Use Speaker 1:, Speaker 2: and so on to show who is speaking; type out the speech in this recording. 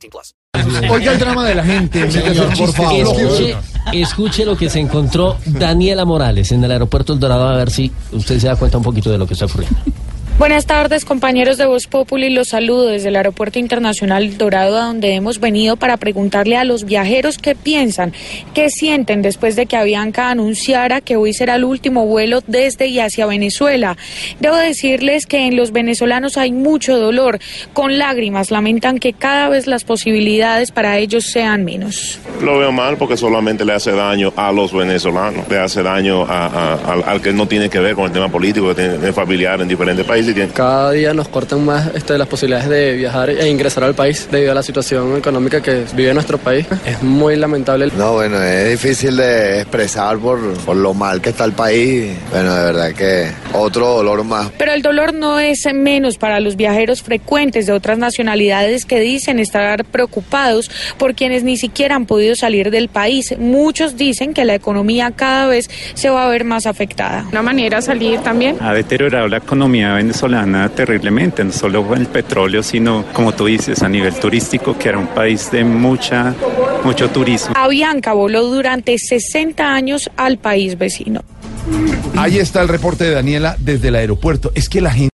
Speaker 1: 18 plus.
Speaker 2: Oiga el drama de la gente, por favor.
Speaker 3: Escuche, escuche lo que se encontró Daniela Morales en el aeropuerto El Dorado a ver si usted se da cuenta un poquito de lo que está ocurriendo.
Speaker 4: Buenas tardes, compañeros de Voz Populi. Los saludo desde el Aeropuerto Internacional Dorado, a donde hemos venido para preguntarle a los viajeros qué piensan, qué sienten después de que Avianca anunciara que hoy será el último vuelo desde y hacia Venezuela. Debo decirles que en los venezolanos hay mucho dolor. Con lágrimas lamentan que cada vez las posibilidades para ellos sean menos.
Speaker 5: Lo veo mal porque solamente le hace daño a los venezolanos, le hace daño a- al que no tiene que ver con el tema político, que tiene familiar en diferentes países. Tiene-
Speaker 6: Cada día nos cortan más este, las posibilidades de viajar e ingresar al país debido a la situación económica que vive nuestro país. Es muy lamentable.
Speaker 7: No, bueno, es difícil de expresar por, por lo mal que está el país. Bueno, de verdad que otro dolor más.
Speaker 4: Pero el dolor no es menos para los viajeros frecuentes de otras nacionalidades que dicen estar preocupados por quienes ni siquiera han podido salir del país. Muchos dicen que la economía cada vez se va a ver más afectada.
Speaker 8: Una manera de salir también.
Speaker 9: ha deteriorado la economía venezolana terriblemente, no solo con el petróleo, sino, como tú dices, a nivel turístico, que era un país de mucha, mucho turismo.
Speaker 4: Avianca voló durante 60 años al país vecino.
Speaker 2: Ahí está el reporte de Daniela desde el aeropuerto. Es que la gente